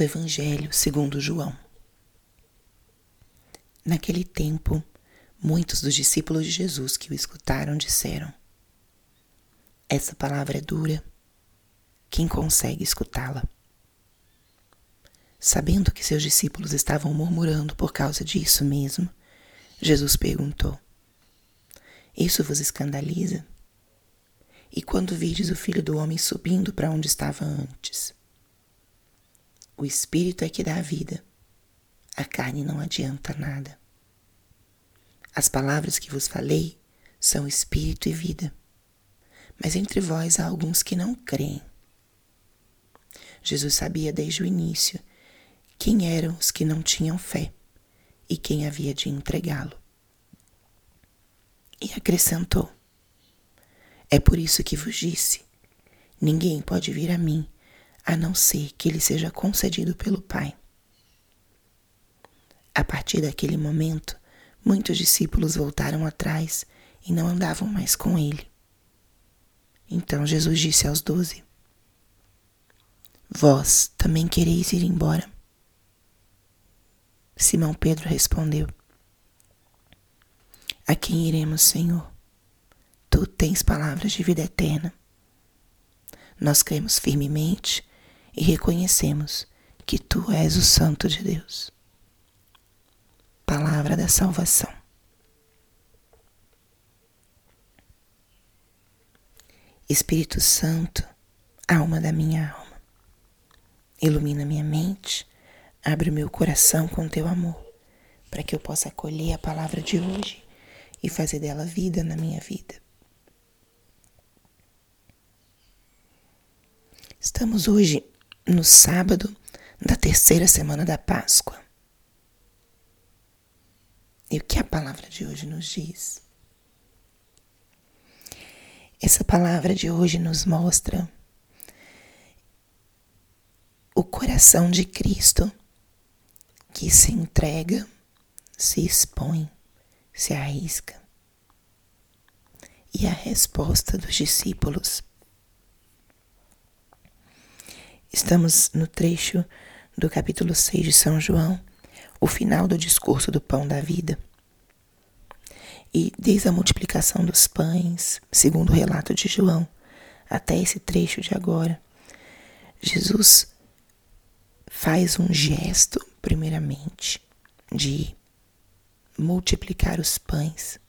do Evangelho segundo João. Naquele tempo, muitos dos discípulos de Jesus que o escutaram disseram: Essa palavra é dura. Quem consegue escutá-la? Sabendo que seus discípulos estavam murmurando por causa disso mesmo, Jesus perguntou: Isso vos escandaliza? E quando vides o filho do homem subindo para onde estava antes? O espírito é que dá a vida, a carne não adianta nada. As palavras que vos falei são espírito e vida, mas entre vós há alguns que não creem. Jesus sabia desde o início quem eram os que não tinham fé e quem havia de entregá-lo. E acrescentou: é por isso que vos disse: ninguém pode vir a mim a não ser que lhe seja concedido pelo Pai. A partir daquele momento, muitos discípulos voltaram atrás e não andavam mais com ele. Então Jesus disse aos doze: Vós também quereis ir embora? Simão Pedro respondeu: A quem iremos, Senhor? Tu tens palavras de vida eterna. Nós cremos firmemente e reconhecemos que Tu és o Santo de Deus. Palavra da salvação. Espírito Santo, alma da minha alma, ilumina minha mente, abre o meu coração com teu amor, para que eu possa acolher a palavra de hoje e fazer dela vida na minha vida. Estamos hoje no sábado da terceira semana da Páscoa. E o que a palavra de hoje nos diz? Essa palavra de hoje nos mostra o coração de Cristo que se entrega, se expõe, se arrisca. E a resposta dos discípulos Estamos no trecho do capítulo 6 de São João, o final do discurso do pão da vida. E desde a multiplicação dos pães, segundo o relato de João, até esse trecho de agora, Jesus faz um gesto, primeiramente, de multiplicar os pães,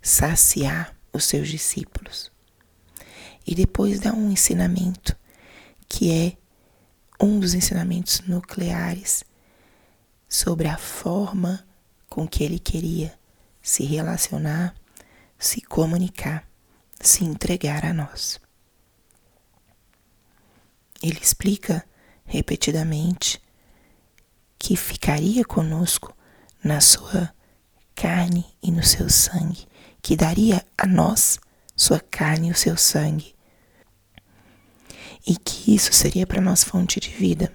saciar os seus discípulos. E depois dá um ensinamento que é um dos ensinamentos nucleares sobre a forma com que ele queria se relacionar, se comunicar, se entregar a nós. Ele explica repetidamente que ficaria conosco na sua carne e no seu sangue, que daria a nós sua carne e o seu sangue, e que isso seria para nós fonte de vida.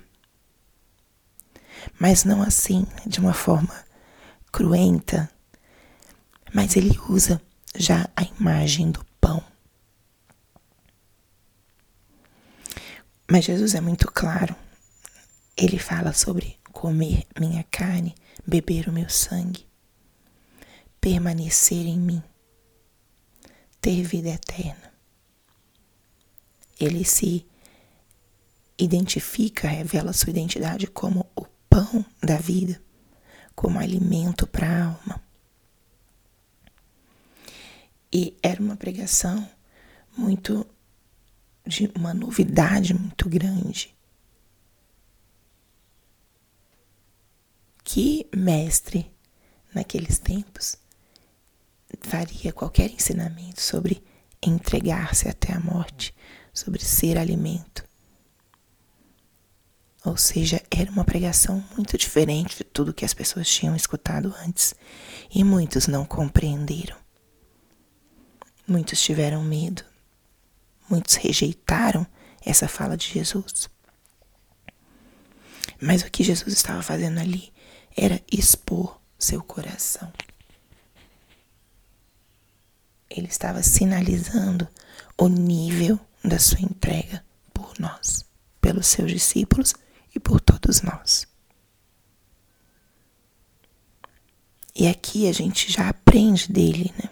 Mas não assim, de uma forma cruenta, mas ele usa já a imagem do pão. Mas Jesus é muito claro. Ele fala sobre comer minha carne, beber o meu sangue, permanecer em mim, ter vida eterna. Ele se identifica, revela sua identidade como o pão da vida, como alimento para a alma. E era uma pregação muito de uma novidade muito grande. Que mestre naqueles tempos faria qualquer ensinamento sobre entregar-se até a morte, sobre ser alimento? Ou seja, era uma pregação muito diferente de tudo que as pessoas tinham escutado antes, e muitos não compreenderam. Muitos tiveram medo. Muitos rejeitaram essa fala de Jesus. Mas o que Jesus estava fazendo ali era expor seu coração. Ele estava sinalizando o nível da sua entrega por nós, pelos seus discípulos e por todos nós. E aqui a gente já aprende dele, né?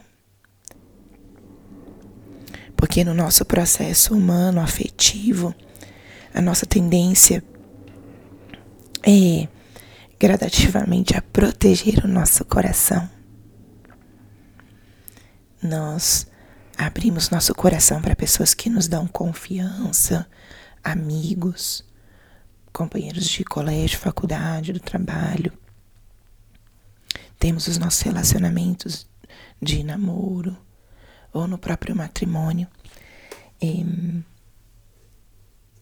Porque no nosso processo humano, afetivo, a nossa tendência é gradativamente a proteger o nosso coração. Nós abrimos nosso coração para pessoas que nos dão confiança, amigos, companheiros de colégio, faculdade, do trabalho. Temos os nossos relacionamentos de namoro ou no próprio matrimônio.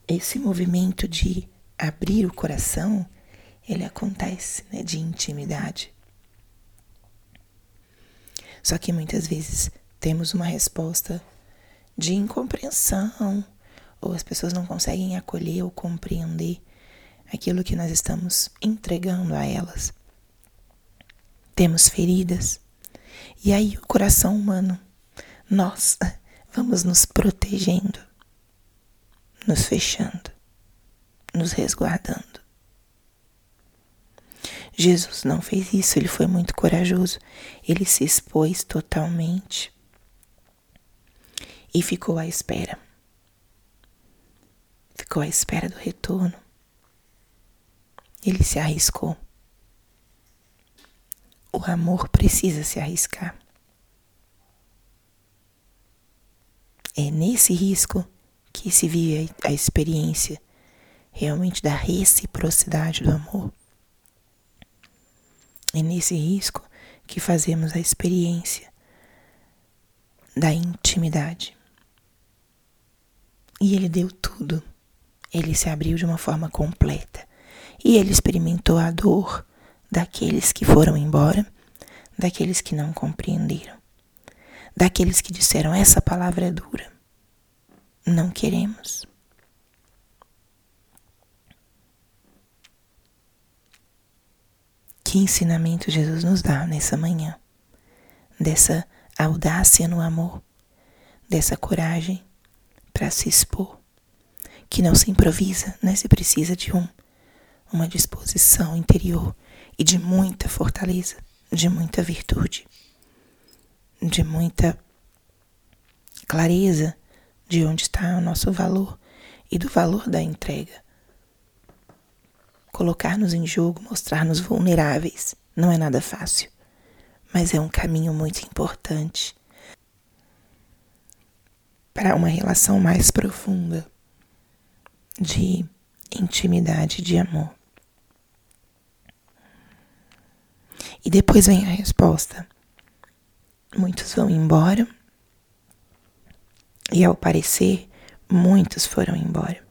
Esse movimento de abrir o coração, ele acontece né, de intimidade. Só que muitas vezes temos uma resposta de incompreensão, ou as pessoas não conseguem acolher ou compreender aquilo que nós estamos entregando a elas. Temos feridas, e aí o coração humano, nós vamos nos protegendo, nos fechando, nos resguardando. Jesus não fez isso, ele foi muito corajoso. Ele se expôs totalmente e ficou à espera. Ficou à espera do retorno. Ele se arriscou. O amor precisa se arriscar. É nesse risco que se vive a experiência realmente da reciprocidade do amor. É nesse risco que fazemos a experiência da intimidade. E ele deu tudo. Ele se abriu de uma forma completa. E ele experimentou a dor daqueles que foram embora, daqueles que não compreenderam, daqueles que disseram: essa palavra é dura. Não queremos. Que ensinamento Jesus nos dá nessa manhã, dessa audácia no amor, dessa coragem para se expor, que não se improvisa, né? Se precisa de um uma disposição interior e de muita fortaleza, de muita virtude, de muita clareza de onde está o nosso valor e do valor da entrega Colocar-nos em jogo, mostrar-nos vulneráveis, não é nada fácil, mas é um caminho muito importante para uma relação mais profunda de intimidade, de amor. E depois vem a resposta. Muitos vão embora, e ao parecer, muitos foram embora.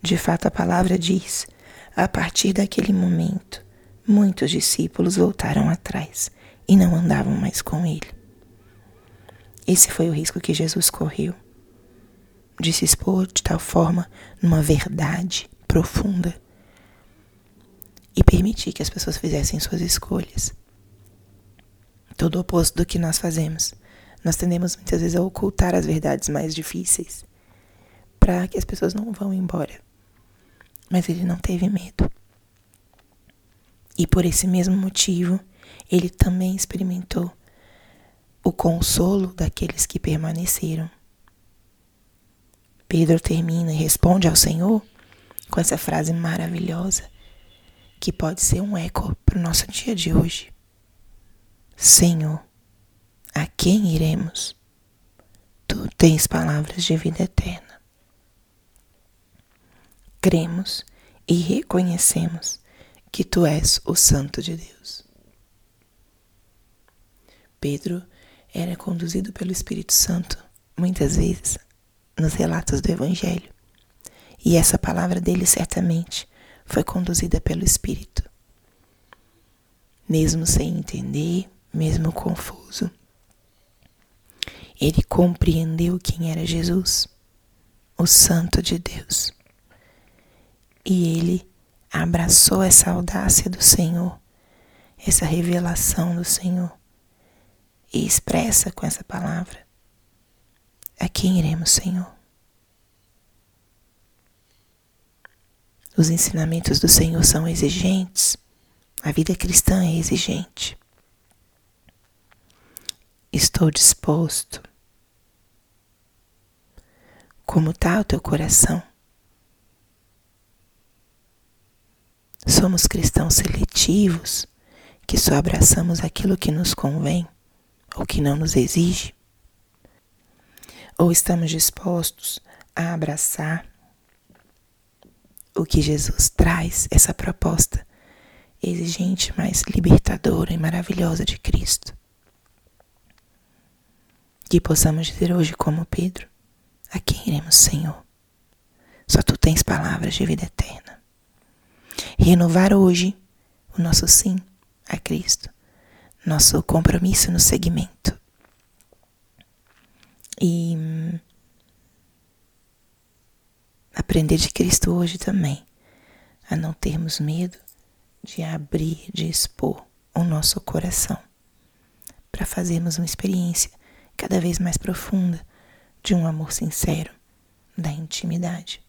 De fato, a palavra diz a partir daquele momento, muitos discípulos voltaram atrás e não andavam mais com ele. Esse foi o risco que Jesus correu de se expor de tal forma numa verdade profunda e permitir que as pessoas fizessem suas escolhas. Todo o oposto do que nós fazemos. Nós tendemos muitas vezes a ocultar as verdades mais difíceis para que as pessoas não vão embora mas ele não teve medo. E por esse mesmo motivo, ele também experimentou o consolo daqueles que permaneceram. Pedro termina e responde ao Senhor com essa frase maravilhosa que pode ser um eco para o nosso dia de hoje. Senhor, a quem iremos? Tu tens palavras de vida eterna cremos e reconhecemos que tu és o Santo de Deus. Pedro era conduzido pelo Espírito Santo muitas vezes nos relatos do Evangelho, e essa palavra dele certamente foi conduzida pelo Espírito. Mesmo sem entender, mesmo confuso, ele compreendeu quem era Jesus, o Santo de Deus e ele abraçou essa audácia do Senhor, essa revelação do Senhor, e expressa com essa palavra: A quem iremos, Senhor? Os ensinamentos do Senhor são exigentes. A vida cristã é exigente. Estou disposto. Como está o teu coração? Somos cristãos seletivos que só abraçamos aquilo que nos convém ou que não nos exige? Ou estamos dispostos a abraçar o que Jesus traz, essa proposta exigente, mas libertadora e maravilhosa de Cristo? Que possamos dizer hoje, como Pedro: A quem iremos, Senhor? Só tu tens palavras de vida eterna. Renovar hoje o nosso sim a Cristo, nosso compromisso no segmento. E aprender de Cristo hoje também, a não termos medo de abrir, de expor o nosso coração, para fazermos uma experiência cada vez mais profunda de um amor sincero, da intimidade,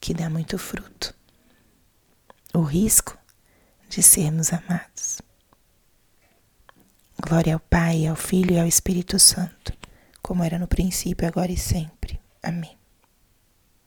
que dá muito fruto. O risco de sermos amados. Glória ao Pai, ao Filho e ao Espírito Santo, como era no princípio, agora e sempre. Amém.